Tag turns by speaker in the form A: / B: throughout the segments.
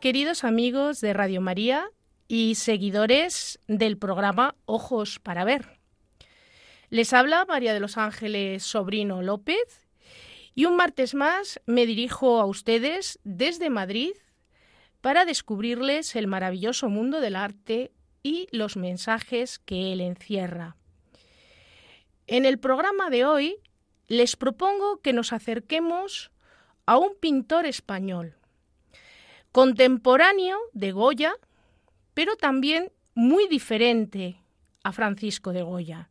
A: Queridos amigos de Radio María y seguidores del programa Ojos para Ver. Les habla María de los Ángeles Sobrino López y un martes más me dirijo a ustedes desde Madrid para descubrirles el maravilloso mundo del arte y los mensajes que él encierra. En el programa de hoy les propongo que nos acerquemos a un pintor español, contemporáneo de Goya, pero también muy diferente a Francisco de Goya.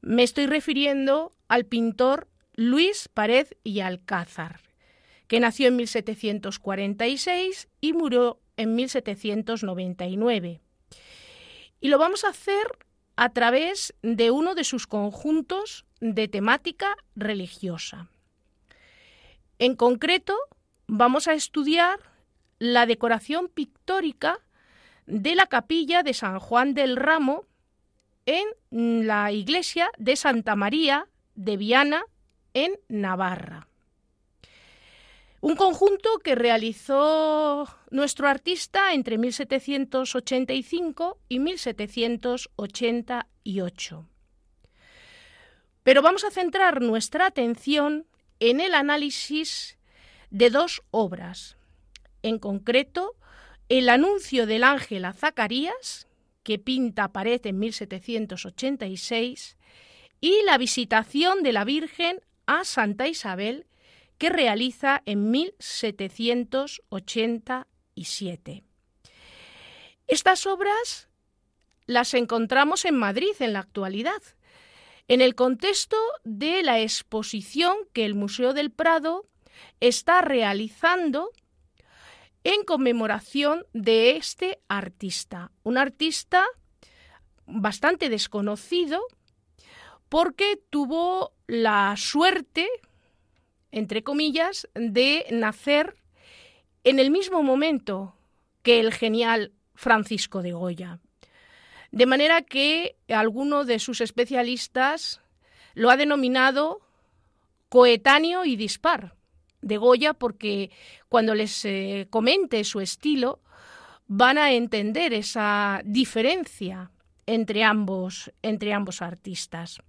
A: Me estoy refiriendo al pintor Luis Pared y Alcázar, que nació en 1746 y murió en 1799. Y lo vamos a hacer a través de uno de sus conjuntos de temática religiosa. En concreto, vamos a estudiar la decoración pictórica de la capilla de San Juan del Ramo en la iglesia de Santa María de Viana, en Navarra. Un conjunto que realizó nuestro artista entre 1785 y 1788. Pero vamos a centrar nuestra atención en el análisis de dos obras, en concreto el anuncio del ángel a Zacarías, que pinta pared en 1786, y la visitación de la Virgen a Santa Isabel, que realiza en 1787. Estas obras las encontramos en Madrid en la actualidad, en el contexto de la exposición que el Museo del Prado está realizando en conmemoración de este artista, un artista bastante desconocido porque tuvo la suerte, entre comillas, de nacer en el mismo momento que el genial Francisco de Goya. De manera que alguno de sus especialistas lo ha denominado coetáneo y dispar de Goya porque cuando les eh, comente su estilo van a entender esa diferencia entre ambos, entre ambos artistas.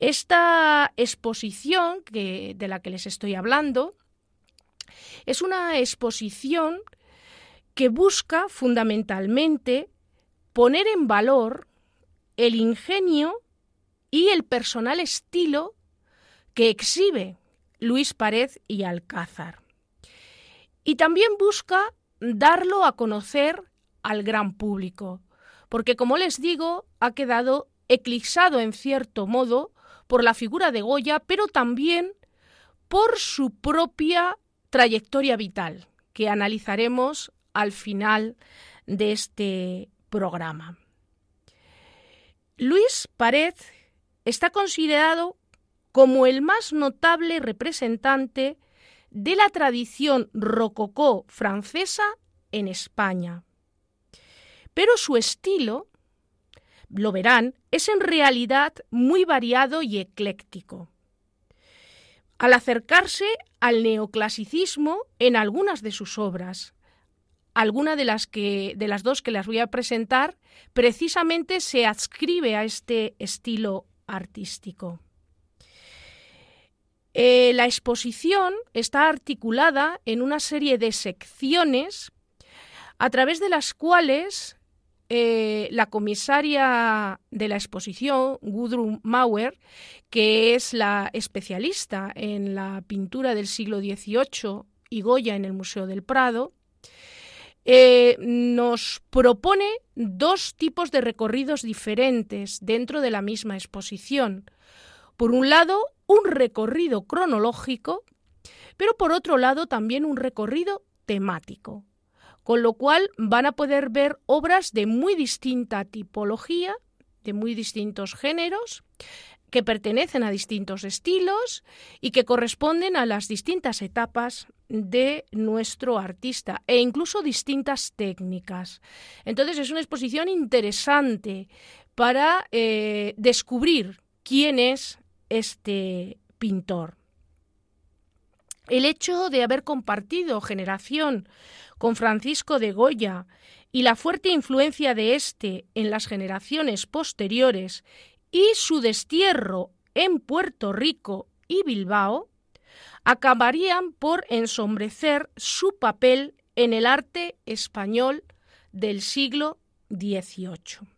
A: Esta exposición que, de la que les estoy hablando es una exposición que busca fundamentalmente poner en valor el ingenio y el personal estilo que exhibe Luis Pared y Alcázar. Y también busca darlo a conocer al gran público, porque como les digo, ha quedado eclipsado en cierto modo por la figura de Goya, pero también por su propia trayectoria vital, que analizaremos al final de este programa. Luis Pared está considerado como el más notable representante de la tradición rococó francesa en España. Pero su estilo, lo verán, es en realidad muy variado y ecléctico. Al acercarse al neoclasicismo en algunas de sus obras, alguna de las que de las dos que las voy a presentar precisamente se adscribe a este estilo artístico. Eh, la exposición está articulada en una serie de secciones a través de las cuales eh, la comisaria de la exposición, Gudrun Mauer, que es la especialista en la pintura del siglo XVIII y Goya en el Museo del Prado, eh, nos propone dos tipos de recorridos diferentes dentro de la misma exposición. Por un lado, un recorrido cronológico, pero por otro lado también un recorrido temático, con lo cual van a poder ver obras de muy distinta tipología, de muy distintos géneros, que pertenecen a distintos estilos y que corresponden a las distintas etapas de nuestro artista e incluso distintas técnicas. Entonces es una exposición interesante para eh, descubrir quién es este pintor. El hecho de haber compartido generación con Francisco de Goya y la fuerte influencia de éste en las generaciones posteriores y su destierro en Puerto Rico y Bilbao acabarían por ensombrecer su papel en el arte español del siglo XVIII.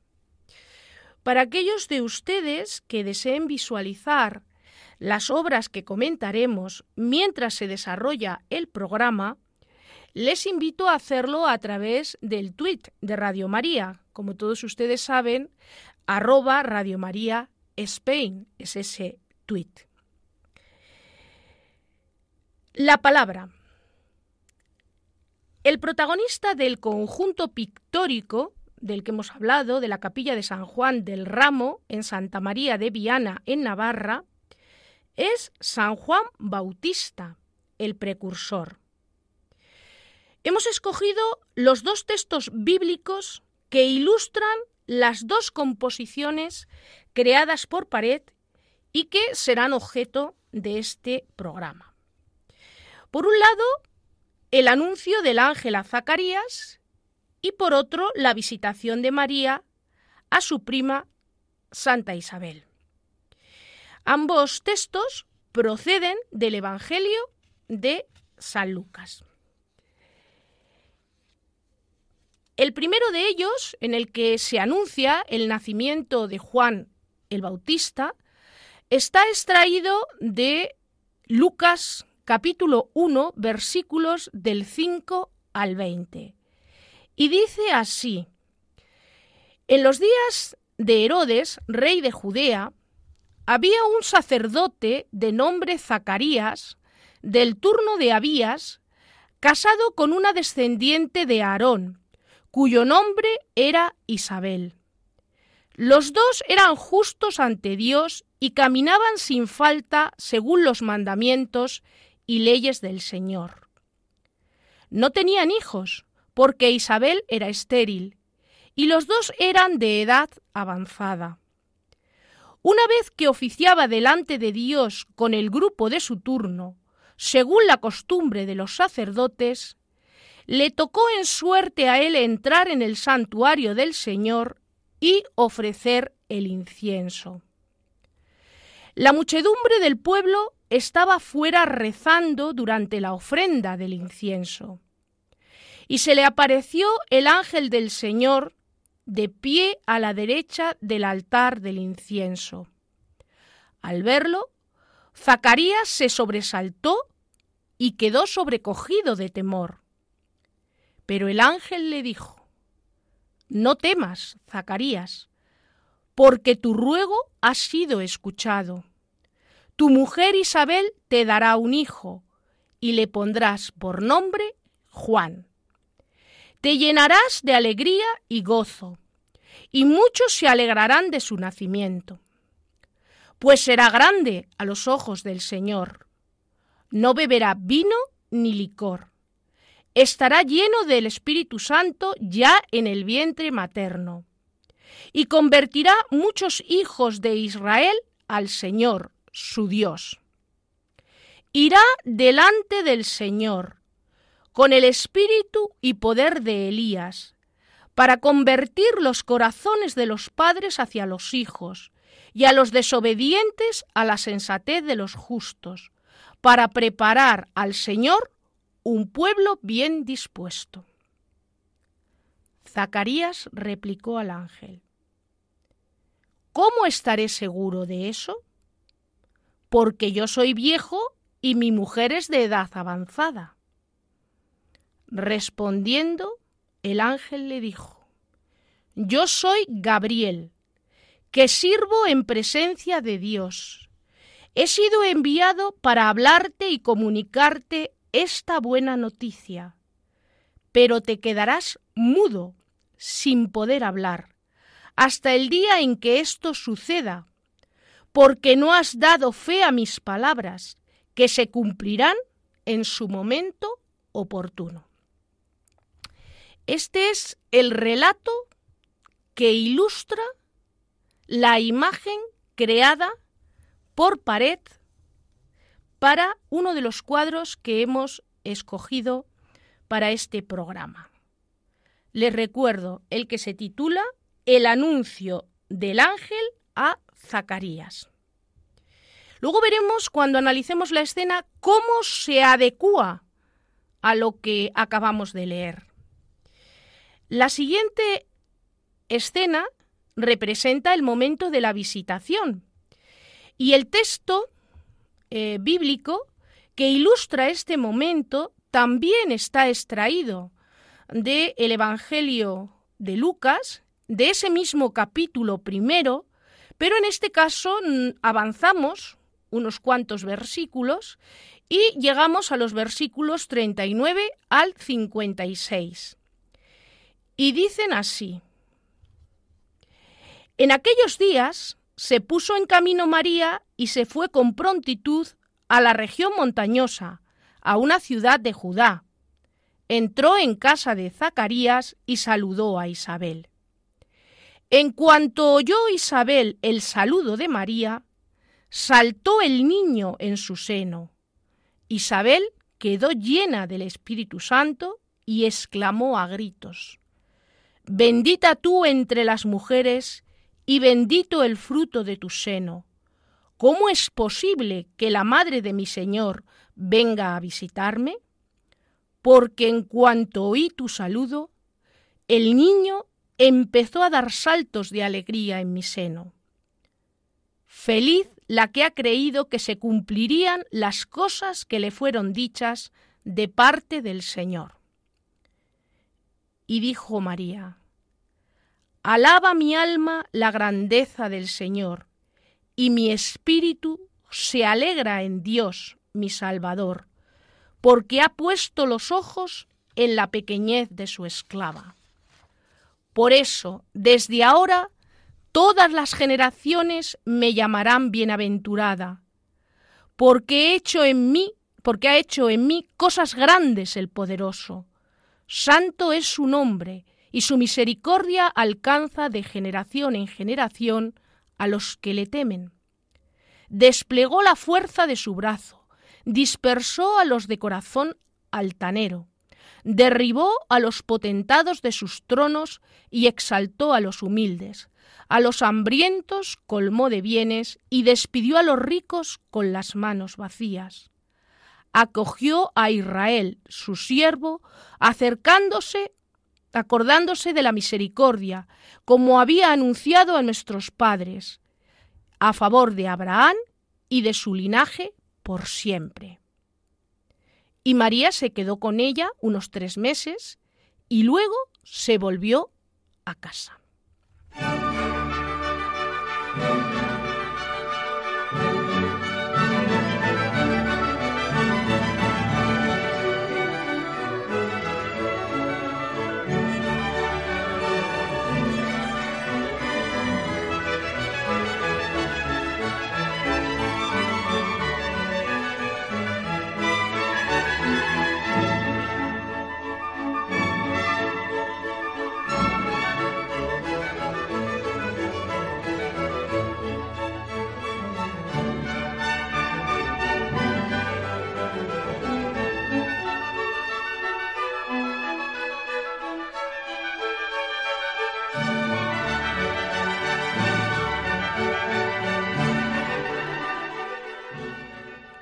A: Para aquellos de ustedes que deseen visualizar las obras que comentaremos mientras se desarrolla el programa, les invito a hacerlo a través del tweet de Radio María. Como todos ustedes saben, arroba Radio María Spain es ese tweet. La palabra. El protagonista del conjunto pictórico del que hemos hablado, de la capilla de San Juan del Ramo en Santa María de Viana, en Navarra, es San Juan Bautista, el precursor. Hemos escogido los dos textos bíblicos que ilustran las dos composiciones creadas por Pared y que serán objeto de este programa. Por un lado, el anuncio del ángel a Zacarías y por otro la visitación de María a su prima Santa Isabel. Ambos textos proceden del Evangelio de San Lucas. El primero de ellos, en el que se anuncia el nacimiento de Juan el Bautista, está extraído de Lucas capítulo 1 versículos del 5 al 20. Y dice así, en los días de Herodes, rey de Judea, había un sacerdote de nombre Zacarías, del turno de Abías, casado con una descendiente de Aarón, cuyo nombre era Isabel. Los dos eran justos ante Dios y caminaban sin falta según los mandamientos y leyes del Señor. No tenían hijos, porque Isabel era estéril, y los dos eran de edad avanzada. Una vez que oficiaba delante de Dios con el grupo de su turno, según la costumbre de los sacerdotes, le tocó en suerte a él entrar en el santuario del Señor y ofrecer el incienso. La muchedumbre del pueblo estaba fuera rezando durante la ofrenda del incienso y se le apareció el ángel del Señor de pie a la derecha del altar del incienso. Al verlo, Zacarías se sobresaltó y quedó sobrecogido de temor. Pero el ángel le dijo, No temas, Zacarías, porque tu ruego ha sido escuchado. Tu mujer Isabel te dará un hijo, y le pondrás por nombre Juan. Te llenarás de alegría y gozo, y muchos se alegrarán de su nacimiento, pues será grande a los ojos del Señor. No beberá vino ni licor. Estará lleno del Espíritu Santo ya en el vientre materno, y convertirá muchos hijos de Israel al Señor, su Dios. Irá delante del Señor con el espíritu y poder de Elías, para convertir los corazones de los padres hacia los hijos y a los desobedientes a la sensatez de los justos, para preparar al Señor un pueblo bien dispuesto. Zacarías replicó al ángel, ¿Cómo estaré seguro de eso? Porque yo soy viejo y mi mujer es de edad avanzada. Respondiendo, el ángel le dijo, Yo soy Gabriel, que sirvo en presencia de Dios, He sido enviado para hablarte y comunicarte esta buena noticia, pero te quedarás mudo, sin poder hablar, hasta el día en que esto suceda, porque no has dado fe a mis palabras, que se cumplirán en su momento oportuno. Este es el relato que ilustra la imagen creada por pared para uno de los cuadros que hemos escogido para este programa. Les recuerdo el que se titula El anuncio del ángel a Zacarías. Luego veremos cuando analicemos la escena cómo se adecúa a lo que acabamos de leer. La siguiente escena representa el momento de la visitación y el texto eh, bíblico que ilustra este momento también está extraído del el Evangelio de Lucas, de ese mismo capítulo primero, pero en este caso mm, avanzamos unos cuantos versículos y llegamos a los versículos 39 al 56. Y dicen así, en aquellos días se puso en camino María y se fue con prontitud a la región montañosa, a una ciudad de Judá. Entró en casa de Zacarías y saludó a Isabel. En cuanto oyó Isabel el saludo de María, saltó el niño en su seno. Isabel quedó llena del Espíritu Santo y exclamó a gritos, Bendita tú entre las mujeres y bendito el fruto de tu seno. ¿Cómo es posible que la madre de mi Señor venga a visitarme? Porque en cuanto oí tu saludo, el niño empezó a dar saltos de alegría en mi seno. Feliz la que ha creído que se cumplirían las cosas que le fueron dichas de parte del Señor. Y dijo María, Alaba mi alma la grandeza del Señor, y mi espíritu se alegra en Dios, mi Salvador, porque ha puesto los ojos en la pequeñez de su esclava. Por eso, desde ahora, todas las generaciones me llamarán bienaventurada, porque he hecho en mí, porque ha hecho en mí cosas grandes el poderoso. Santo es su nombre, y su misericordia alcanza de generación en generación a los que le temen. Desplegó la fuerza de su brazo, dispersó a los de corazón altanero, derribó a los potentados de sus tronos y exaltó a los humildes, a los hambrientos colmó de bienes y despidió a los ricos con las manos vacías. Acogió a Israel, su siervo, acercándose acordándose de la misericordia, como había anunciado a nuestros padres, a favor de Abraham y de su linaje por siempre. Y María se quedó con ella unos tres meses y luego se volvió a casa.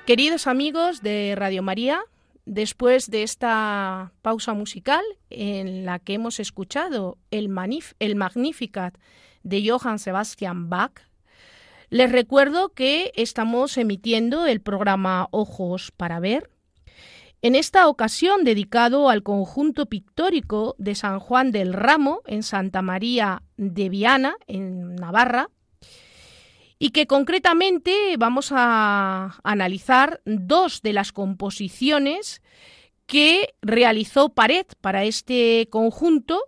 A: Queridos amigos de Radio María, después de esta pausa musical en la que hemos escuchado el, el Magnificat de Johann Sebastian Bach, les recuerdo que estamos emitiendo el programa Ojos para Ver, en esta ocasión dedicado al conjunto pictórico de San Juan del Ramo en Santa María de Viana, en Navarra, y que concretamente vamos a analizar dos de las composiciones que realizó Pared para este conjunto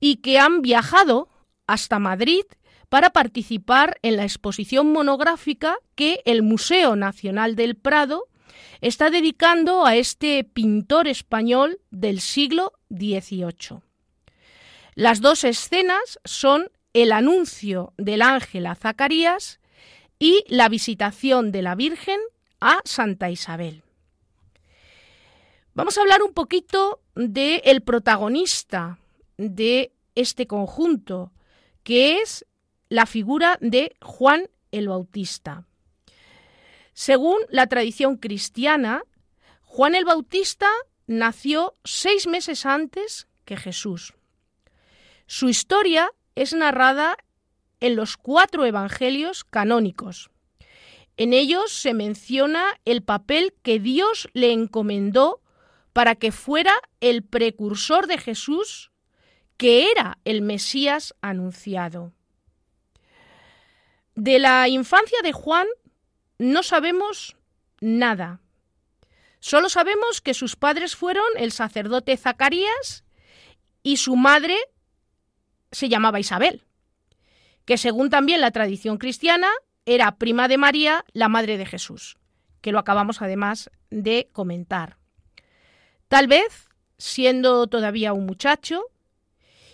A: y que han viajado hasta Madrid para participar en la exposición monográfica que el Museo Nacional del Prado está dedicando a este pintor español del siglo XVIII. Las dos escenas son el anuncio del ángel a Zacarías y la visitación de la Virgen a Santa Isabel. Vamos a hablar un poquito del el protagonista de este conjunto, que es la figura de Juan el Bautista. Según la tradición cristiana, Juan el Bautista nació seis meses antes que Jesús. Su historia es narrada en los cuatro evangelios canónicos. En ellos se menciona el papel que Dios le encomendó para que fuera el precursor de Jesús, que era el Mesías anunciado. De la infancia de Juan no sabemos nada. Solo sabemos que sus padres fueron el sacerdote Zacarías y su madre se llamaba Isabel, que según también la tradición cristiana era prima de María, la madre de Jesús, que lo acabamos además de comentar. Tal vez, siendo todavía un muchacho,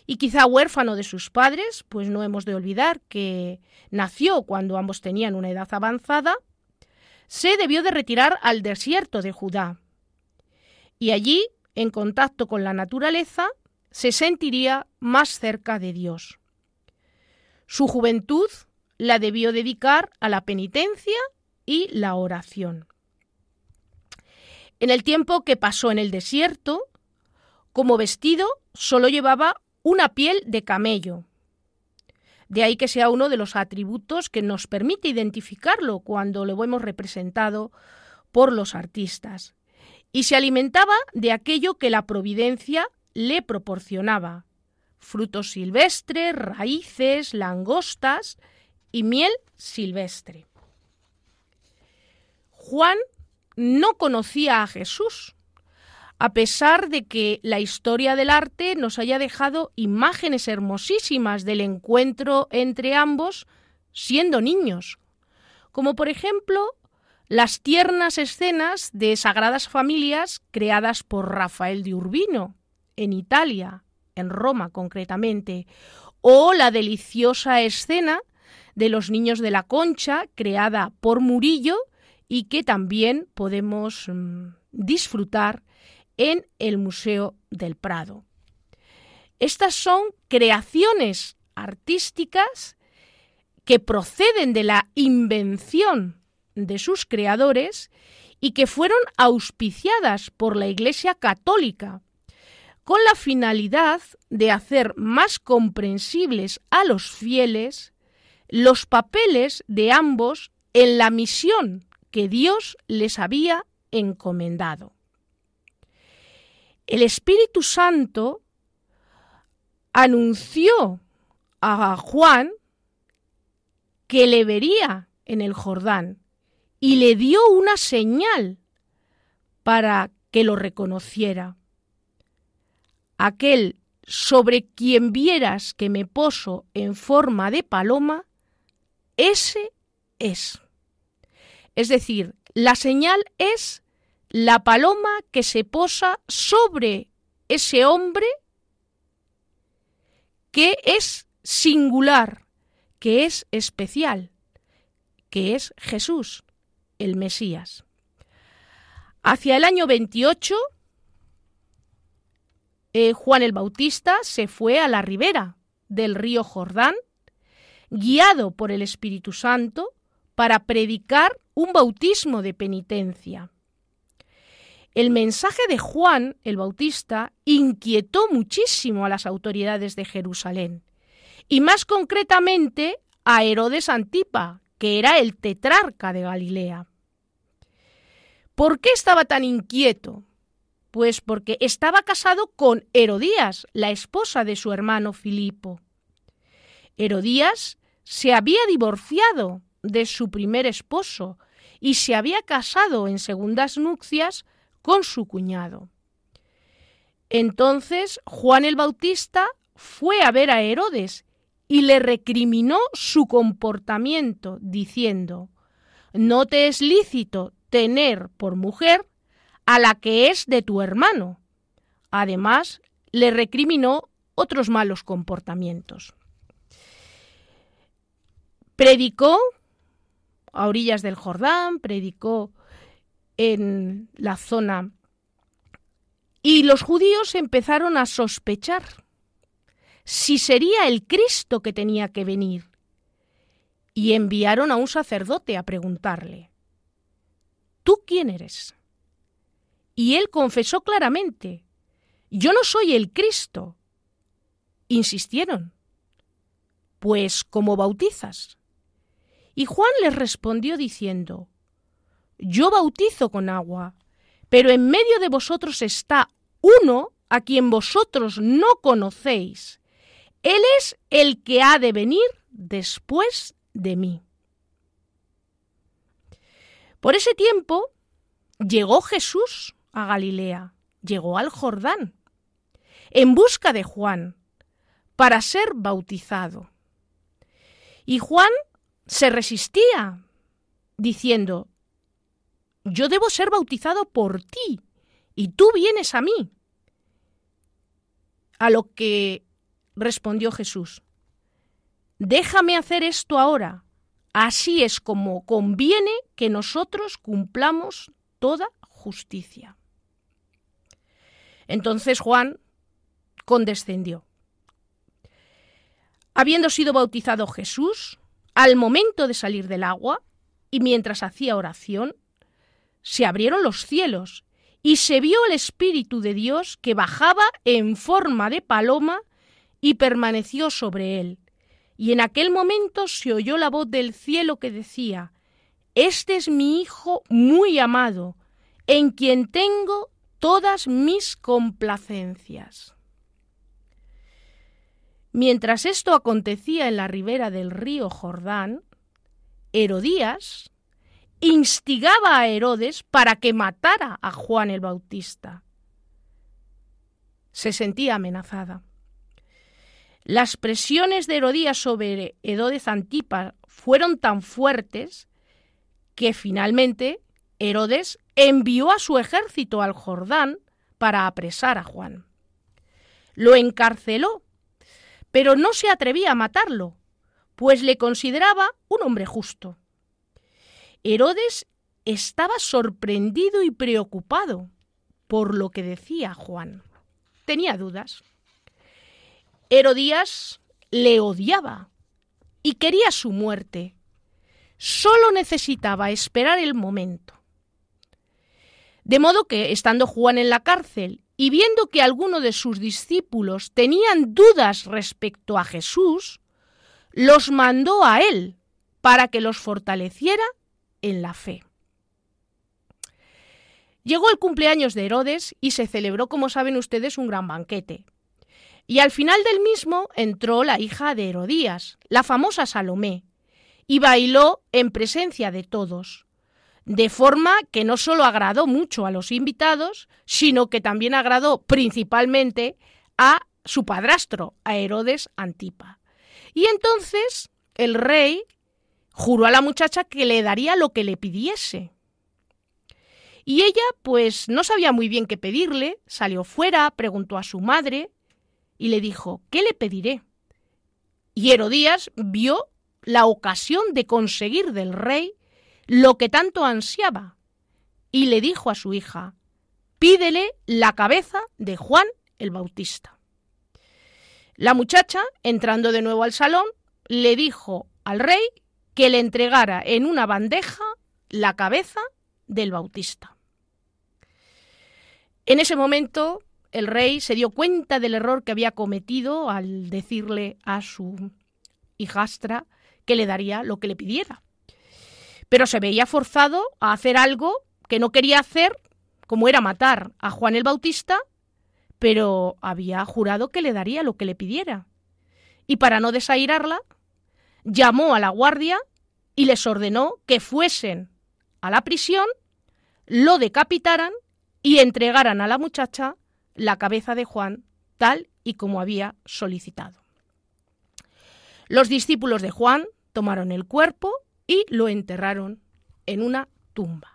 A: y quizá huérfano de sus padres, pues no hemos de olvidar que nació cuando ambos tenían una edad avanzada, se debió de retirar al desierto de Judá. Y allí, en contacto con la naturaleza, se sentiría más cerca de Dios. Su juventud la debió dedicar a la penitencia y la oración. En el tiempo que pasó en el desierto, como vestido solo llevaba una piel de camello. De ahí que sea uno de los atributos que nos permite identificarlo cuando lo vemos representado por los artistas. Y se alimentaba de aquello que la providencia le proporcionaba. Frutos silvestres, raíces, langostas y miel silvestre. Juan no conocía a Jesús, a pesar de que la historia del arte nos haya dejado imágenes hermosísimas del encuentro entre ambos siendo niños, como por ejemplo las tiernas escenas de Sagradas Familias creadas por Rafael de Urbino en Italia, en Roma concretamente, o la deliciosa escena de los niños de la concha creada por Murillo y que también podemos mm, disfrutar en el Museo del Prado. Estas son creaciones artísticas que proceden de la invención de sus creadores y que fueron auspiciadas por la Iglesia Católica con la finalidad de hacer más comprensibles a los fieles los papeles de ambos en la misión que Dios les había encomendado. El Espíritu Santo anunció a Juan que le vería en el Jordán y le dio una señal para que lo reconociera. Aquel sobre quien vieras que me poso en forma de paloma, ese es. Es decir, la señal es la paloma que se posa sobre ese hombre que es singular, que es especial, que es Jesús, el Mesías. Hacia el año 28, eh, Juan el Bautista se fue a la ribera del río Jordán, guiado por el Espíritu Santo, para predicar un bautismo de penitencia. El mensaje de Juan el Bautista inquietó muchísimo a las autoridades de Jerusalén, y más concretamente a Herodes Antipa, que era el tetrarca de Galilea. ¿Por qué estaba tan inquieto? Pues porque estaba casado con Herodías, la esposa de su hermano Filipo. Herodías se había divorciado de su primer esposo y se había casado en segundas nupcias con su cuñado. Entonces Juan el Bautista fue a ver a Herodes y le recriminó su comportamiento, diciendo, No te es lícito tener por mujer a la que es de tu hermano. Además, le recriminó otros malos comportamientos. Predicó a orillas del Jordán, predicó en la zona y los judíos empezaron a sospechar si sería el Cristo que tenía que venir. Y enviaron a un sacerdote a preguntarle, ¿Tú quién eres? Y él confesó claramente, Yo no soy el Cristo. Insistieron, Pues, ¿cómo bautizas? Y Juan les respondió diciendo, Yo bautizo con agua, pero en medio de vosotros está uno a quien vosotros no conocéis. Él es el que ha de venir después de mí. Por ese tiempo llegó Jesús a Galilea, llegó al Jordán, en busca de Juan, para ser bautizado. Y Juan se resistía, diciendo, yo debo ser bautizado por ti, y tú vienes a mí. A lo que respondió Jesús, déjame hacer esto ahora, así es como conviene que nosotros cumplamos toda justicia. Entonces Juan condescendió. Habiendo sido bautizado Jesús, al momento de salir del agua, y mientras hacía oración, se abrieron los cielos, y se vio el Espíritu de Dios que bajaba en forma de paloma y permaneció sobre él. Y en aquel momento se oyó la voz del cielo que decía, Este es mi Hijo muy amado, en quien tengo todas mis complacencias. Mientras esto acontecía en la ribera del río Jordán, Herodías instigaba a Herodes para que matara a Juan el Bautista. Se sentía amenazada. Las presiones de Herodías sobre Herodes Antipas fueron tan fuertes que finalmente Herodes envió a su ejército al Jordán para apresar a Juan. Lo encarceló pero no se atrevía a matarlo, pues le consideraba un hombre justo. Herodes estaba sorprendido y preocupado por lo que decía Juan. Tenía dudas. Herodías le odiaba y quería su muerte. Solo necesitaba esperar el momento. De modo que, estando Juan en la cárcel y viendo que algunos de sus discípulos tenían dudas respecto a Jesús, los mandó a él para que los fortaleciera en la fe. Llegó el cumpleaños de Herodes y se celebró, como saben ustedes, un gran banquete. Y al final del mismo entró la hija de Herodías, la famosa Salomé, y bailó en presencia de todos de forma que no solo agradó mucho a los invitados, sino que también agradó principalmente a su padrastro, a Herodes Antipa. Y entonces el rey juró a la muchacha que le daría lo que le pidiese. Y ella, pues, no sabía muy bien qué pedirle, salió fuera, preguntó a su madre y le dijo, ¿qué le pediré? Y Herodías vio la ocasión de conseguir del rey lo que tanto ansiaba, y le dijo a su hija, pídele la cabeza de Juan el Bautista. La muchacha, entrando de nuevo al salón, le dijo al rey que le entregara en una bandeja la cabeza del Bautista. En ese momento el rey se dio cuenta del error que había cometido al decirle a su hijastra que le daría lo que le pidiera pero se veía forzado a hacer algo que no quería hacer, como era matar a Juan el Bautista, pero había jurado que le daría lo que le pidiera. Y para no desairarla, llamó a la guardia y les ordenó que fuesen a la prisión, lo decapitaran y entregaran a la muchacha la cabeza de Juan tal y como había solicitado. Los discípulos de Juan tomaron el cuerpo y lo enterraron en una tumba.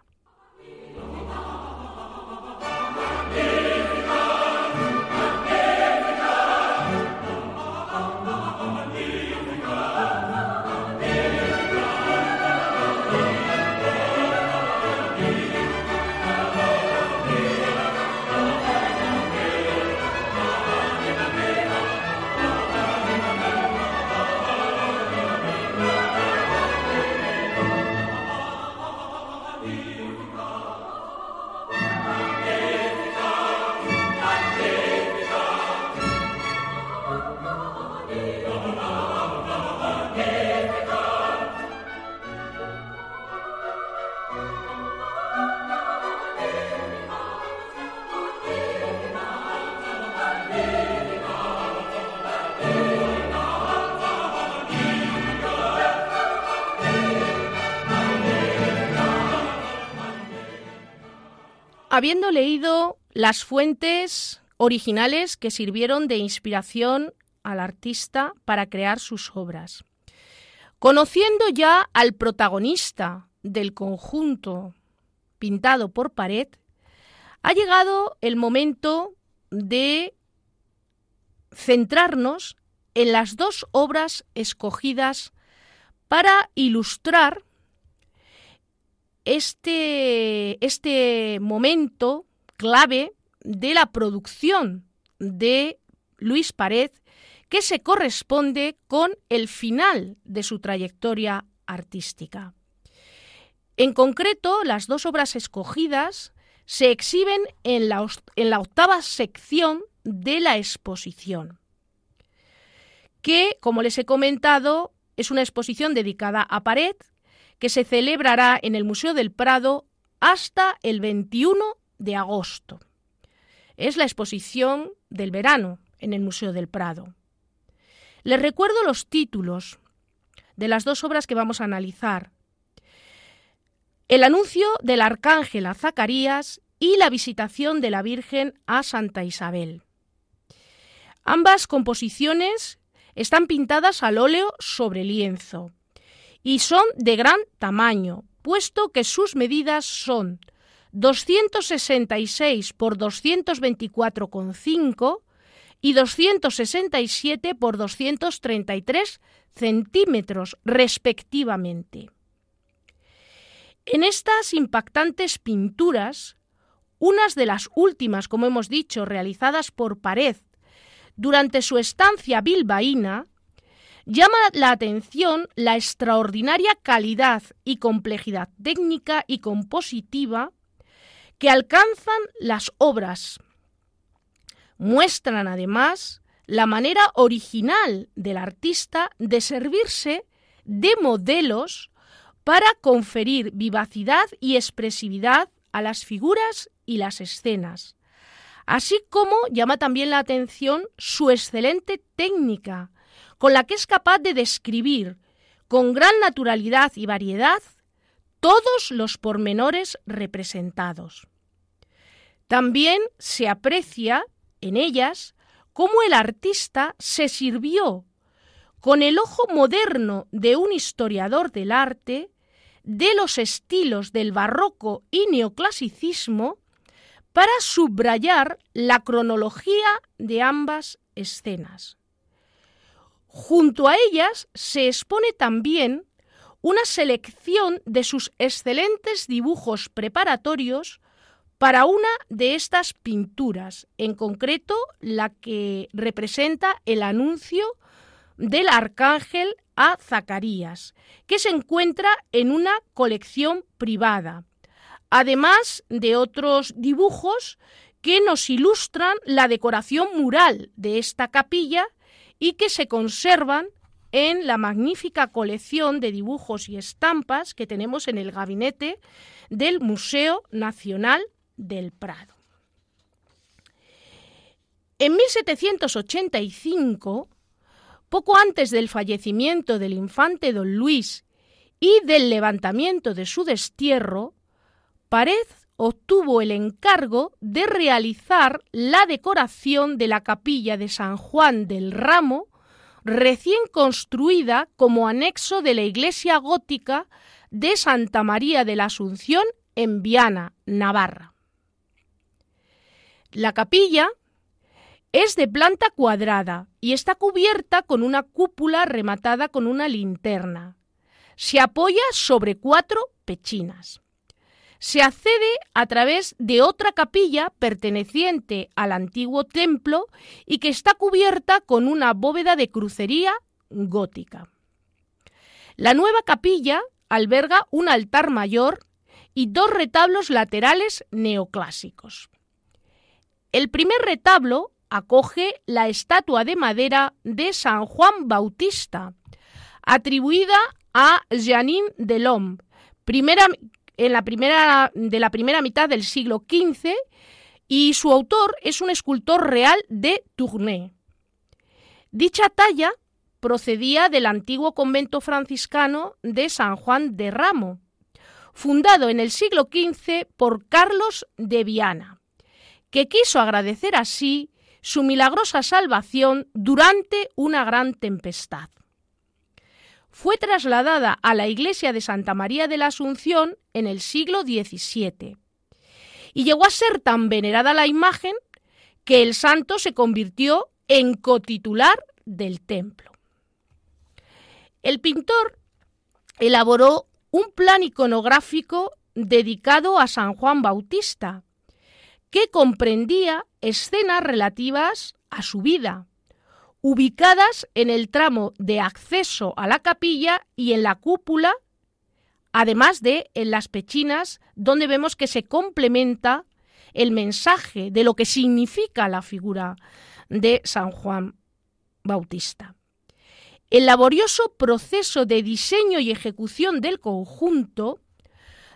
A: Habiendo leído las fuentes originales que sirvieron de inspiración al artista para crear sus obras, conociendo ya al protagonista del conjunto pintado por pared, ha llegado el momento de centrarnos en las dos obras escogidas para ilustrar este, este momento clave de la producción de Luis Pared que se corresponde con el final de su trayectoria artística. En concreto, las dos obras escogidas se exhiben en la, en la octava sección de la exposición, que, como les he comentado, es una exposición dedicada a Pared que se celebrará en el Museo del Prado hasta el 21 de agosto. Es la exposición del verano en el Museo del Prado. Les recuerdo los títulos de las dos obras que vamos a analizar. El anuncio del arcángel a Zacarías y la visitación de la Virgen a Santa Isabel. Ambas composiciones están pintadas al óleo sobre lienzo y son de gran tamaño, puesto que sus medidas son 266 por 224,5 y 267 por 233 centímetros respectivamente. En estas impactantes pinturas, unas de las últimas, como hemos dicho, realizadas por Pared durante su estancia bilbaína, llama la atención la extraordinaria calidad y complejidad técnica y compositiva que alcanzan las obras. Muestran además la manera original del artista de servirse de modelos para conferir vivacidad y expresividad a las figuras y las escenas. Así como llama también la atención su excelente técnica, con la que es capaz de describir con gran naturalidad y variedad todos los pormenores representados. También se aprecia en ellas cómo el artista se sirvió con el ojo moderno de un historiador del arte de los estilos del barroco y neoclasicismo para subrayar la cronología de ambas escenas. Junto a ellas se expone también una selección de sus excelentes dibujos preparatorios para una de estas pinturas, en concreto la que representa el anuncio del arcángel a Zacarías, que se encuentra en una colección privada, además de otros dibujos que nos ilustran la decoración mural de esta capilla y que se conservan en la magnífica colección de dibujos y estampas que tenemos en el gabinete del Museo Nacional del Prado. En 1785, poco antes del fallecimiento del infante don Luis y del levantamiento de su destierro, obtuvo el encargo de realizar la decoración de la capilla de San Juan del Ramo, recién construida como anexo de la iglesia gótica de Santa María de la Asunción en Viana, Navarra. La capilla es de planta cuadrada y está cubierta con una cúpula rematada con una linterna. Se apoya sobre cuatro pechinas se accede a través de otra capilla perteneciente al antiguo templo y que está cubierta con una bóveda de crucería gótica. La nueva capilla alberga un altar mayor y dos retablos laterales neoclásicos. El primer retablo acoge la estatua de madera de San Juan Bautista, atribuida a Janine Delhomme, primera en la primera, de la primera mitad del siglo XV y su autor es un escultor real de Tournai. Dicha talla procedía del antiguo convento franciscano de San Juan de Ramo, fundado en el siglo XV por Carlos de Viana, que quiso agradecer así su milagrosa salvación durante una gran tempestad fue trasladada a la iglesia de Santa María de la Asunción en el siglo XVII. Y llegó a ser tan venerada la imagen que el santo se convirtió en cotitular del templo. El pintor elaboró un plan iconográfico dedicado a San Juan Bautista, que comprendía escenas relativas a su vida, ubicadas en el tramo de acceso a la capilla y en la cúpula, además de en las pechinas, donde vemos que se complementa el mensaje de lo que significa la figura de San Juan Bautista. El laborioso proceso de diseño y ejecución del conjunto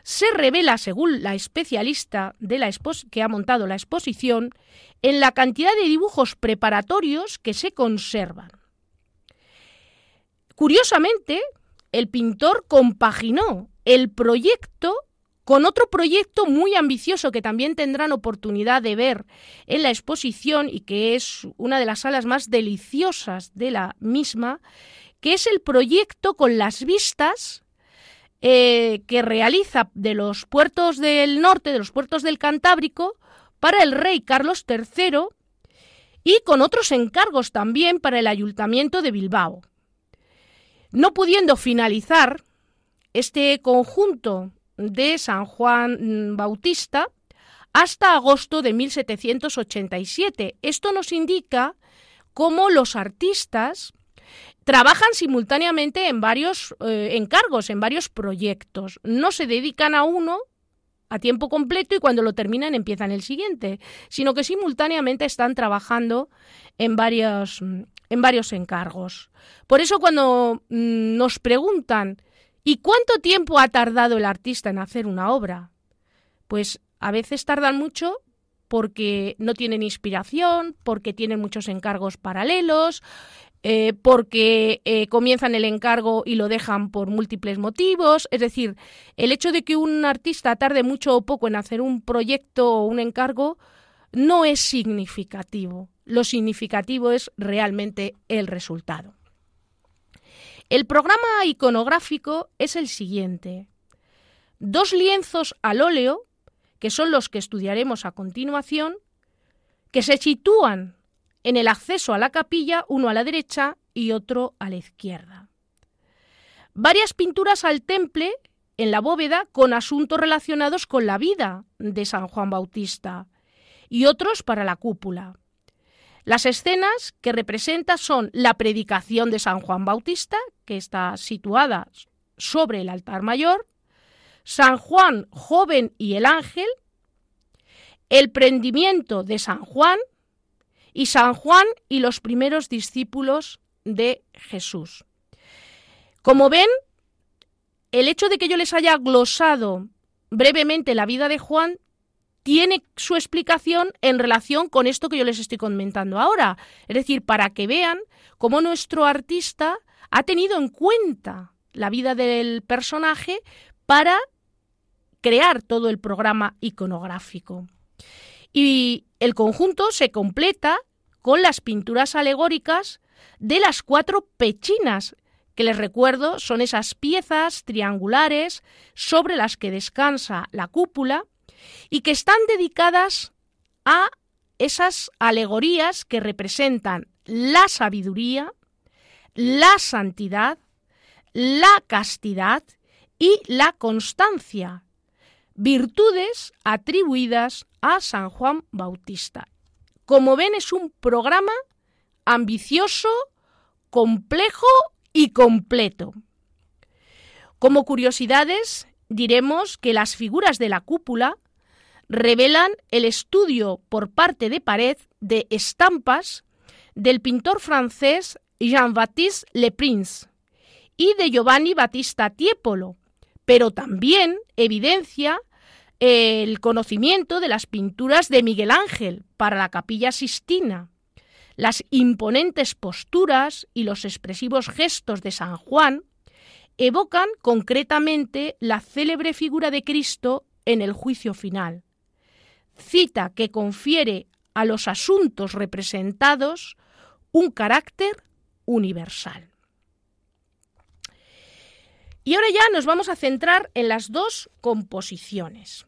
A: se revela, según la especialista de la que ha montado la exposición, en la cantidad de dibujos preparatorios que se conservan. Curiosamente, el pintor compaginó el proyecto con otro proyecto muy ambicioso que también tendrán oportunidad de ver en la exposición y que es una de las salas más deliciosas de la misma, que es el proyecto con las vistas eh, que realiza de los puertos del norte, de los puertos del Cantábrico, para el rey Carlos III y con otros encargos también para el ayuntamiento de Bilbao. No pudiendo finalizar este conjunto de San Juan Bautista hasta agosto de 1787. Esto nos indica cómo los artistas trabajan simultáneamente en varios eh, encargos, en varios proyectos. No se dedican a uno a tiempo completo y cuando lo terminan empiezan el siguiente, sino que simultáneamente están trabajando en varios, en varios encargos. Por eso cuando mm, nos preguntan ¿y cuánto tiempo ha tardado el artista en hacer una obra? Pues a veces tardan mucho porque no tienen inspiración, porque tienen muchos encargos paralelos, eh, porque eh, comienzan el encargo y lo dejan por múltiples motivos. Es decir, el hecho de que un artista tarde mucho o poco en hacer un proyecto o un encargo no es significativo. Lo significativo es realmente el resultado. El programa iconográfico es el siguiente. Dos lienzos al óleo, que son los que estudiaremos a continuación, que se sitúan en el acceso a la capilla, uno a la derecha y otro a la izquierda. Varias pinturas al temple en la bóveda con asuntos relacionados con la vida de San Juan Bautista y otros para la cúpula. Las escenas que representa son la predicación de San Juan Bautista, que está situada sobre el altar mayor, San Juan joven y el ángel, el prendimiento de San Juan, y San Juan y los primeros discípulos de Jesús. Como ven, el hecho de que yo les haya glosado brevemente la vida de Juan tiene su explicación en relación con esto que yo les estoy comentando ahora. Es decir, para que vean cómo nuestro artista ha tenido en cuenta la vida del personaje para crear todo el programa iconográfico. Y el conjunto se completa con las pinturas alegóricas de las cuatro pechinas, que les recuerdo son esas piezas triangulares sobre las que descansa la cúpula y que están dedicadas a esas alegorías que representan la sabiduría, la santidad, la castidad y la constancia, virtudes atribuidas a San Juan Bautista. Como ven, es un programa ambicioso, complejo y completo. Como curiosidades, diremos que las figuras de la cúpula revelan el estudio por parte de pared de estampas del pintor francés Jean-Baptiste Leprince y de Giovanni Battista Tiepolo, pero también evidencia el conocimiento de las pinturas de Miguel Ángel para la capilla Sistina, las imponentes posturas y los expresivos gestos de San Juan evocan concretamente la célebre figura de Cristo en el juicio final, cita que confiere a los asuntos representados un carácter universal. Y ahora ya nos vamos a centrar en las dos composiciones.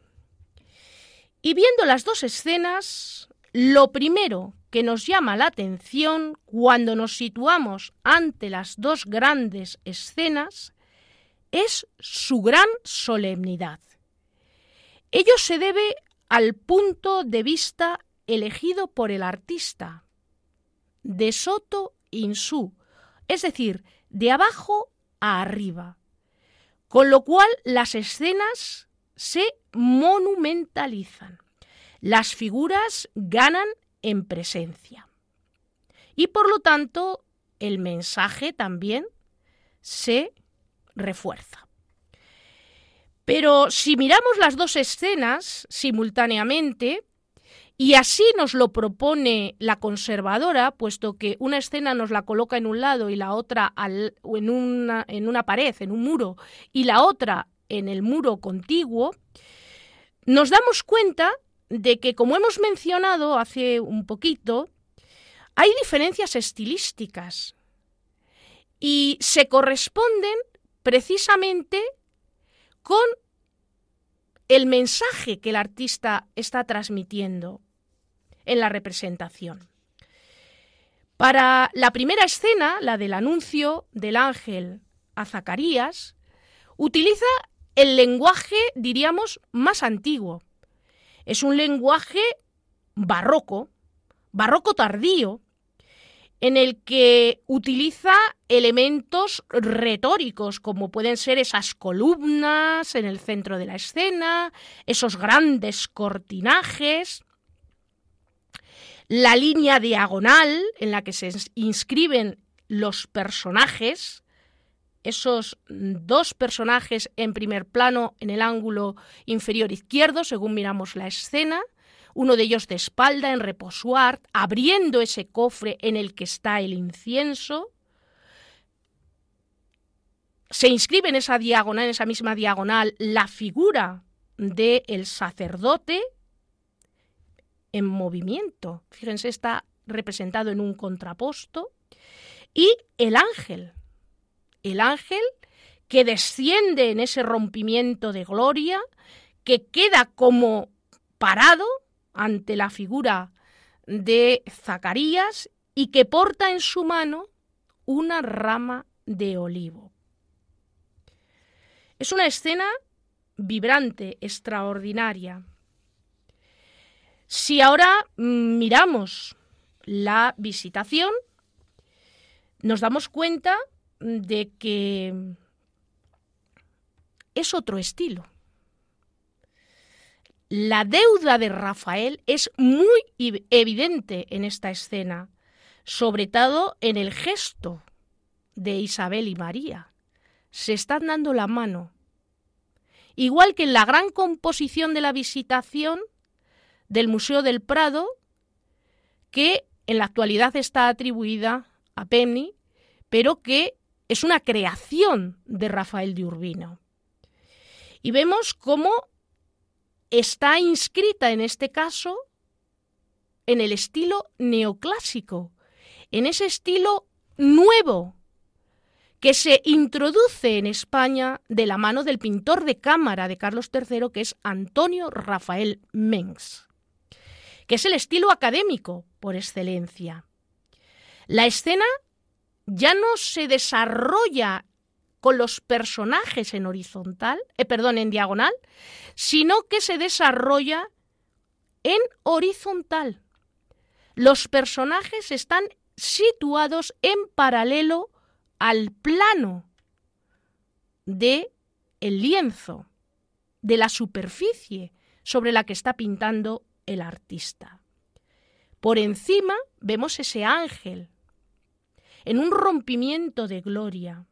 A: Y viendo las dos escenas, lo primero que nos llama la atención cuando nos situamos ante las dos grandes escenas es su gran solemnidad. Ello se debe al punto de vista elegido por el artista, de soto in su, es decir, de abajo a arriba, con lo cual las escenas se monumentalizan, las figuras ganan en presencia y por lo tanto el mensaje también se refuerza. Pero si miramos las dos escenas simultáneamente, y así nos lo propone la conservadora, puesto que una escena nos la coloca en un lado y la otra en, una, pared, en un muro, y la otra en el muro contiguo, nos damos cuenta de que, como hemos mencionado hace un poquito, hay diferencias estilísticas y se corresponden precisamente con el mensaje que el artista está transmitiendo en la representación. Para la primera escena, la del anuncio del ángel a Zacarías, utiliza el lenguaje, diríamos, más antiguo. Es un lenguaje barroco, barroco tardío, en el que utiliza elementos retóricos, como pueden ser esas columnas en el centro de la escena, esos grandes cortinajes, la línea diagonal en la que se inscriben los personajes, esos dos personajes en primer plano en el ángulo inferior izquierdo, según miramos la escena, uno de ellos de espalda en reposuar, abriendo ese cofre en el que está el incienso. Se inscribe en esa diagonal, en esa misma diagonal, la figura del sacerdote en movimiento. Fíjense, está representado en un contraposto. Y el ángel, el ángel que desciende en ese rompimiento de gloria, que queda como parado ante la figura de Zacarías y que porta en su mano una rama de olivo. Es una escena vibrante, extraordinaria. Si ahora mm, miramos la visitación, nos damos cuenta de que es otro estilo. La deuda de Rafael es muy evidente en esta escena, sobre todo en el gesto de Isabel y María. Se están dando la mano. Igual que en la gran composición de la visitación del Museo del Prado, que en la actualidad está atribuida a Pemni, pero que es una creación de Rafael de Urbino. Y vemos cómo está inscrita en este caso en el estilo neoclásico, en ese estilo nuevo que se introduce en España de la mano del pintor de cámara de Carlos III, que es Antonio Rafael Mengs, que es el estilo académico por excelencia. La escena ya no se desarrolla con los personajes en horizontal, eh, perdón, en diagonal, sino que se desarrolla en horizontal. Los personajes están situados en paralelo al plano de el lienzo, de la superficie sobre la que está pintando el artista. Por encima vemos ese ángel en un rompimiento de gloria.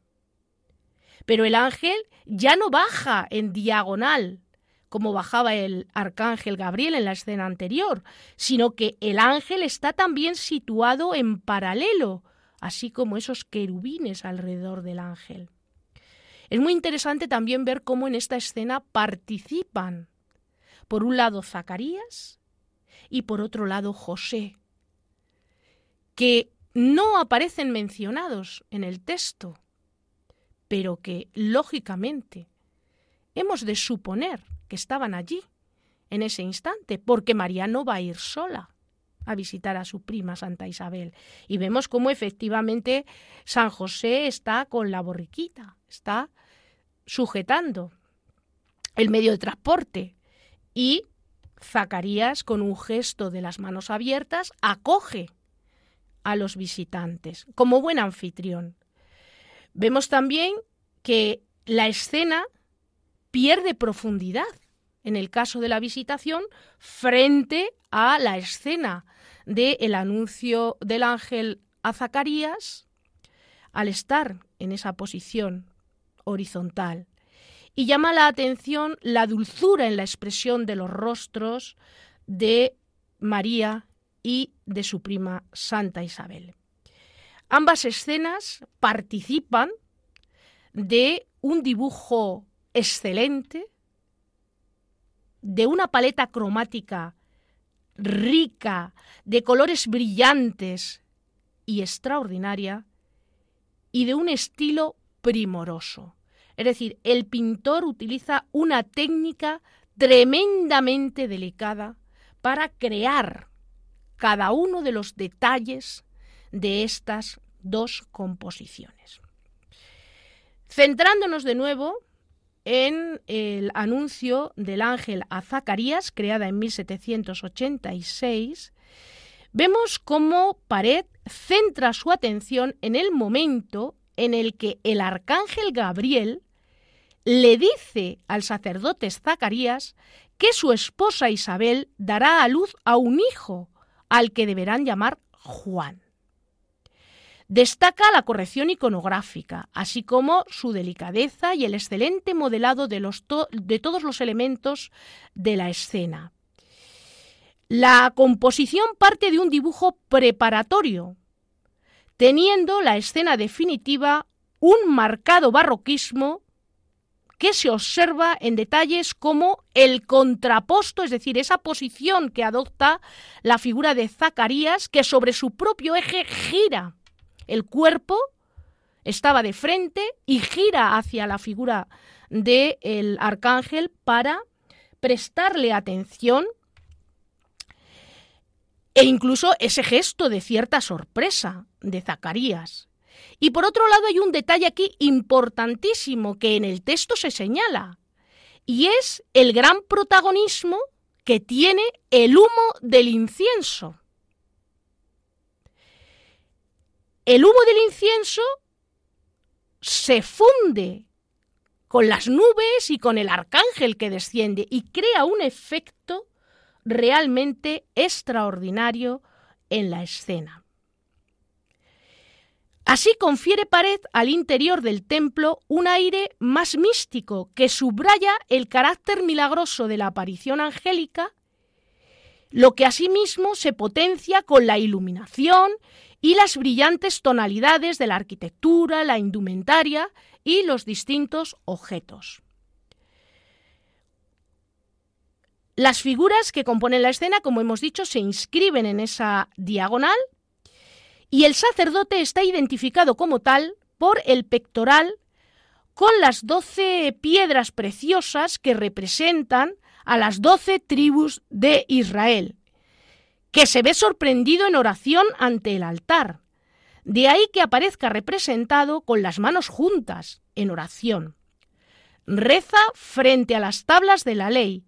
A: Pero el ángel ya no baja en diagonal, como bajaba el arcángel Gabriel en la escena anterior, sino que el ángel está también situado en paralelo, así como esos querubines alrededor del ángel. Es muy interesante también ver cómo en esta escena participan, por un lado Zacarías y por otro lado José, que no aparecen mencionados en el texto, pero que, lógicamente, hemos de suponer que estaban allí en ese instante, porque María no va a ir sola a visitar a su prima Santa Isabel. Y vemos cómo efectivamente San José está con la borriquita, está sujetando el medio de transporte y Zacarías, con un gesto de las manos abiertas, acoge a los visitantes, como buen anfitrión. Vemos también que la escena pierde profundidad en el caso de la visitación frente a la escena del anuncio del ángel a Zacarías al estar en esa posición horizontal. Y llama la atención la dulzura en la expresión de los rostros de María y de su prima Santa Isabel. Ambas escenas participan de un dibujo excelente, de una paleta cromática rica, de colores brillantes y extraordinaria, y de un estilo primoroso. Es decir, el pintor utiliza una técnica tremendamente delicada para crear cada uno de los detalles de estas dos composiciones. Centrándonos de nuevo en el anuncio del ángel a Zacarías, creada en 1786, vemos cómo Pared centra su atención en el momento en el que el arcángel Gabriel le dice al sacerdote Zacarías que su esposa Isabel dará a luz a un hijo al que deberán llamar Juan. Destaca la corrección iconográfica, así como su delicadeza y el excelente modelado de, de todos los elementos de la escena. La composición parte de un dibujo preparatorio, teniendo la escena definitiva un marcado barroquismo que se observa en detalles como el contraposto, es decir, esa posición que adopta la figura de Zacarías, que sobre su propio eje gira. El cuerpo estaba de frente y gira hacia la figura del arcángel para prestarle atención e incluso ese gesto de cierta sorpresa de Zacarías. Y por otro lado hay un detalle aquí importantísimo que en el texto se señala, y es el gran protagonismo que tiene el humo del incienso. El humo del incienso se funde con las nubes y con el arcángel que desciende y crea un efecto realmente extraordinario en la escena. Así confiere Pared al interior del templo un aire más místico que subraya el carácter milagroso de la aparición angélica, lo que asimismo se potencia con la iluminación y las brillantes tonalidades de la arquitectura, la indumentaria y los distintos objetos. Las figuras que componen la escena, como hemos dicho, se inscriben en esa diagonal y el sacerdote está identificado como tal por el pectoral con las doce piedras preciosas que representan a las doce tribus de Israel, que se ve sorprendido en oración ante el altar. De ahí que aparezca representado con las manos juntas, en oración. Reza frente a las tablas de la ley,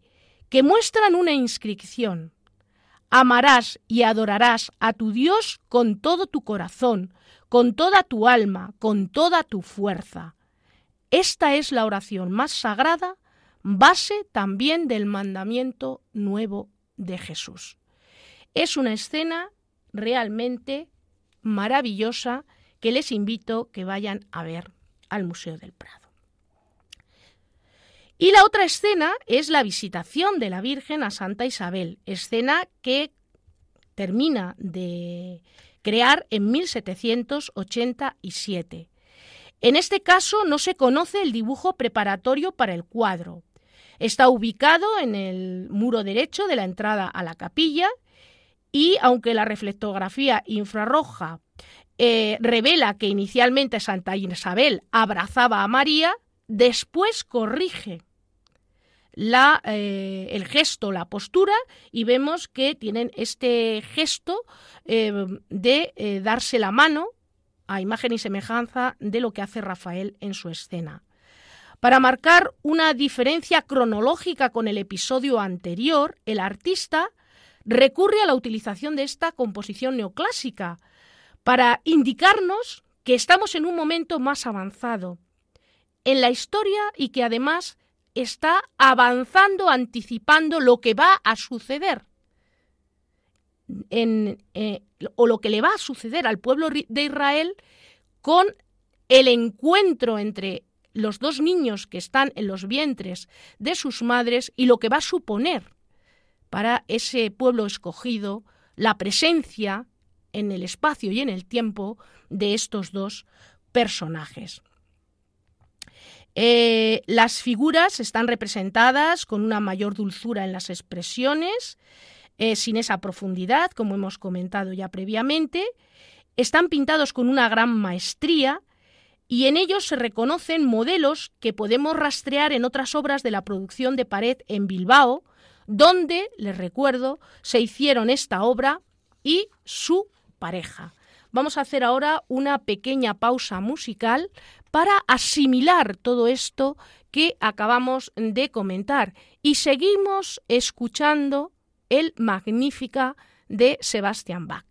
A: que muestran una inscripción. Amarás y adorarás a tu Dios con todo tu corazón, con toda tu alma, con toda tu fuerza. Esta es la oración más sagrada, base también del mandamiento nuevo de Jesús. Es una escena realmente maravillosa que les invito que vayan a ver al Museo del Prado. Y la otra escena es la visitación de la Virgen a Santa Isabel, escena que termina de crear en 1787. En este caso no se conoce el dibujo preparatorio para el cuadro. Está ubicado en el muro derecho de la entrada a la capilla y aunque la reflectografía infrarroja eh, revela que inicialmente Santa Isabel abrazaba a María, después corrige la, eh, el gesto, la postura, y vemos que tienen este gesto eh, de eh, darse la mano a imagen y semejanza de lo que hace Rafael en su escena. Para marcar una diferencia cronológica con el episodio anterior, el artista recurre a la utilización de esta composición neoclásica para indicarnos que estamos en un momento más avanzado en la historia y que además está avanzando, anticipando lo que va a suceder. Eh, o lo que le va a suceder al pueblo de Israel con el encuentro entre los dos niños que están en los vientres de sus madres y lo que va a suponer para ese pueblo escogido la presencia en el espacio y en el tiempo de estos dos personajes. Eh, las figuras están representadas con una mayor dulzura en las expresiones, eh, sin esa profundidad, como hemos comentado ya previamente. Están pintados con una gran maestría y en ellos se reconocen modelos que podemos rastrear en otras obras de la producción de pared en Bilbao, donde, les recuerdo, se hicieron esta obra y su pareja. Vamos a hacer ahora una pequeña pausa musical para asimilar todo esto que acabamos de comentar y seguimos escuchando el Magnífica de Sebastian Bach.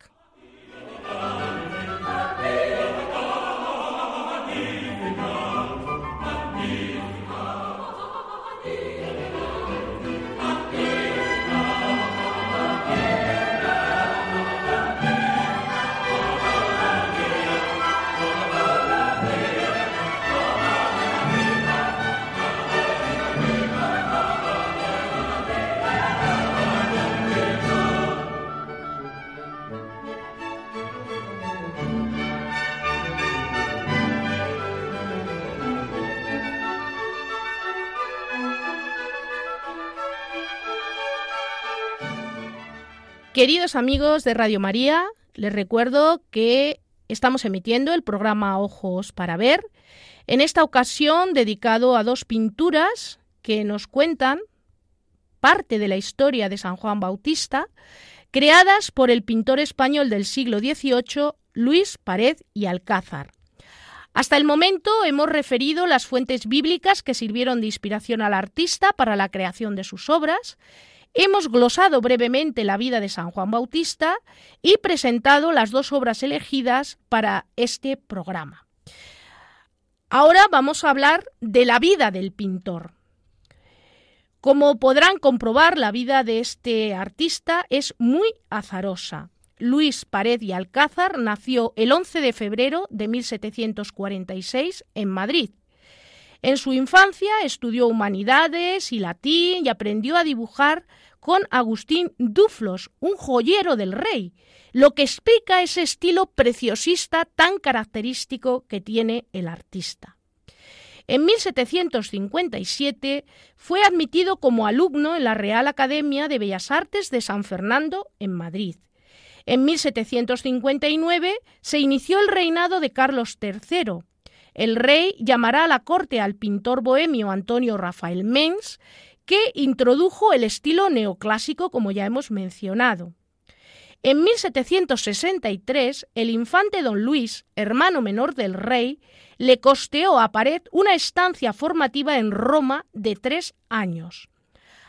A: Queridos amigos de Radio María, les recuerdo que estamos emitiendo el programa Ojos para Ver, en esta ocasión dedicado a dos pinturas que nos cuentan parte de la historia de San Juan Bautista, creadas por el pintor español del siglo XVIII, Luis Pared y Alcázar. Hasta el momento hemos referido las fuentes bíblicas que sirvieron de inspiración al artista para la creación de sus obras, Hemos glosado brevemente la vida de San Juan Bautista y presentado las dos obras elegidas para este programa. Ahora vamos a hablar de la vida del pintor. Como podrán comprobar, la vida de este artista es muy azarosa. Luis Pared y Alcázar nació el 11 de febrero de 1746 en Madrid. En su infancia estudió humanidades y latín y aprendió a dibujar con Agustín Duflos, un joyero del rey, lo que explica ese estilo preciosista tan característico que tiene el artista. En 1757 fue admitido como alumno en la Real Academia de Bellas Artes de San Fernando, en Madrid. En 1759 se inició el reinado de Carlos III. El rey llamará a la corte al pintor bohemio Antonio Rafael Mens, que introdujo el estilo neoclásico, como ya hemos mencionado. En 1763, el infante don Luis, hermano menor del rey, le costeó a Pared una estancia formativa en Roma de tres años.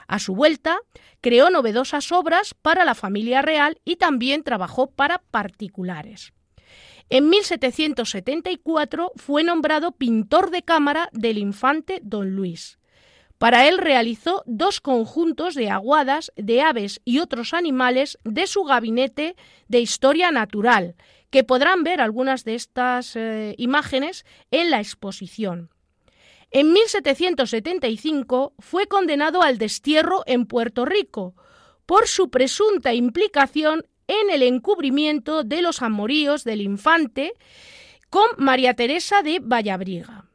A: A su vuelta, creó novedosas obras para la familia real y también trabajó para particulares. En 1774 fue nombrado pintor de cámara del infante don Luis. Para él realizó dos conjuntos de aguadas de aves y otros animales de su gabinete de historia natural, que podrán ver algunas de estas eh, imágenes en la exposición. En 1775 fue condenado al destierro en Puerto Rico por su presunta implicación en el encubrimiento de los amoríos del infante con María Teresa de Vallabriga.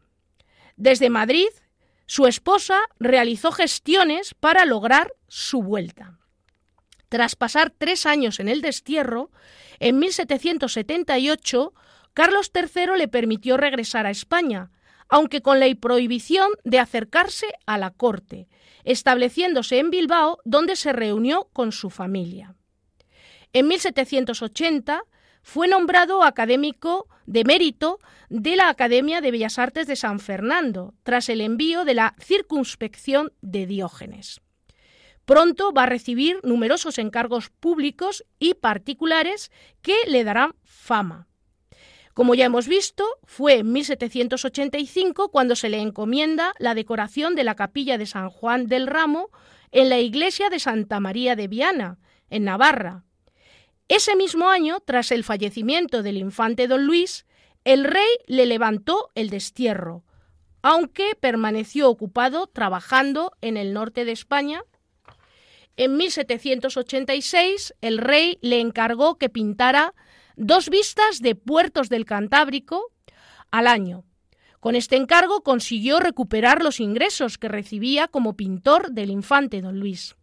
A: Desde Madrid, su esposa realizó gestiones para lograr su vuelta. Tras pasar tres años en el destierro, en 1778 Carlos III le permitió regresar a España, aunque con la prohibición de acercarse a la corte, estableciéndose en Bilbao, donde se reunió con su familia. En 1780 fue nombrado académico de mérito de la Academia de Bellas Artes de San Fernando, tras el envío de la circunspección de Diógenes. Pronto va a recibir numerosos encargos públicos y particulares que le darán fama. Como ya hemos visto, fue en 1785 cuando se le encomienda la decoración de la capilla de San Juan del Ramo en la iglesia de Santa María de Viana, en Navarra. Ese mismo año, tras el fallecimiento del infante don Luis, el rey le levantó el destierro, aunque permaneció ocupado trabajando en el norte de España. En 1786 el rey le encargó que pintara dos vistas de puertos del Cantábrico al año. Con este encargo consiguió recuperar los ingresos que recibía como pintor del infante don Luis.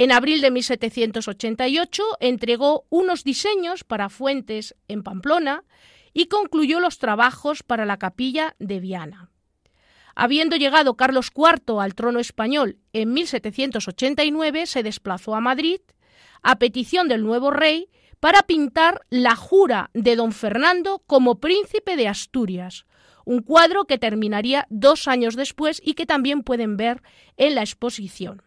A: En abril de 1788 entregó unos diseños para fuentes en Pamplona y concluyó los trabajos para la capilla de Viana. Habiendo llegado Carlos IV al trono español en 1789, se desplazó a Madrid a petición del nuevo rey para pintar la jura de don Fernando como príncipe de Asturias, un cuadro que terminaría dos años después y que también pueden ver en la exposición.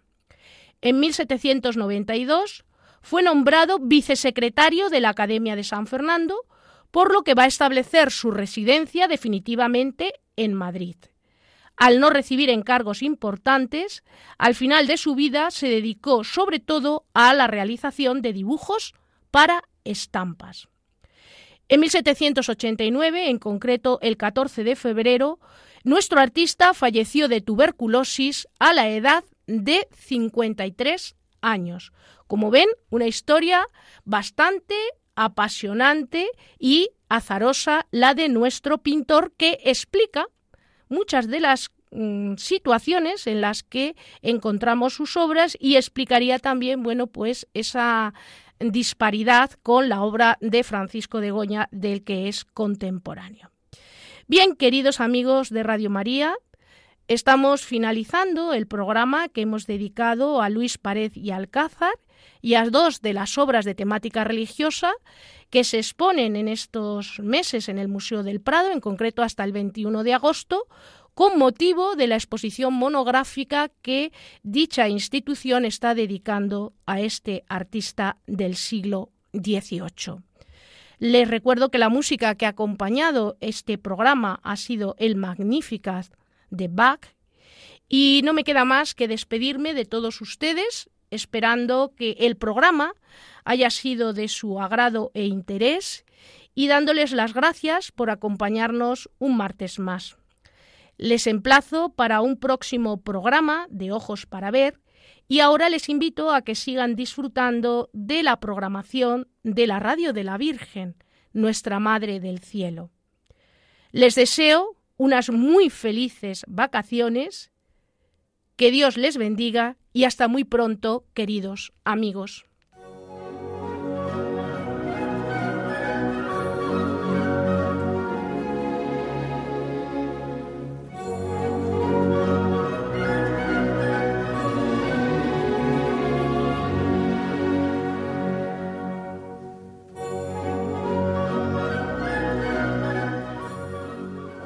A: En 1792 fue nombrado vicesecretario de la Academia de San Fernando, por lo que va a establecer su residencia definitivamente en Madrid. Al no recibir encargos importantes, al final de su vida se dedicó sobre todo a la realización de dibujos para estampas. En 1789, en concreto el 14 de febrero, nuestro artista falleció de tuberculosis a la edad de 53 años. Como ven, una historia bastante apasionante y azarosa la de nuestro pintor que explica muchas de las mm, situaciones en las que encontramos sus obras y explicaría también, bueno, pues esa disparidad con la obra de Francisco de Goña del que es contemporáneo. Bien, queridos amigos de Radio María, estamos finalizando el programa que hemos dedicado a Luis Pared y Alcázar y a dos de las obras de temática religiosa que se exponen en estos meses en el Museo del Prado, en concreto hasta el 21 de agosto, con motivo de la exposición monográfica que dicha institución está dedicando a este artista del siglo XVIII. Les recuerdo que la música que ha acompañado este programa ha sido el Magnificat de Bach y no me queda más que despedirme de todos ustedes esperando que el programa haya sido de su agrado e interés y dándoles las gracias por acompañarnos un martes más. Les emplazo para un próximo programa de Ojos para Ver Y ahora les invito a que sigan disfrutando de la programación de la Radio de la Virgen, nuestra Madre del Cielo. Les deseo unas muy felices vacaciones, que Dios les bendiga y hasta muy pronto, queridos amigos.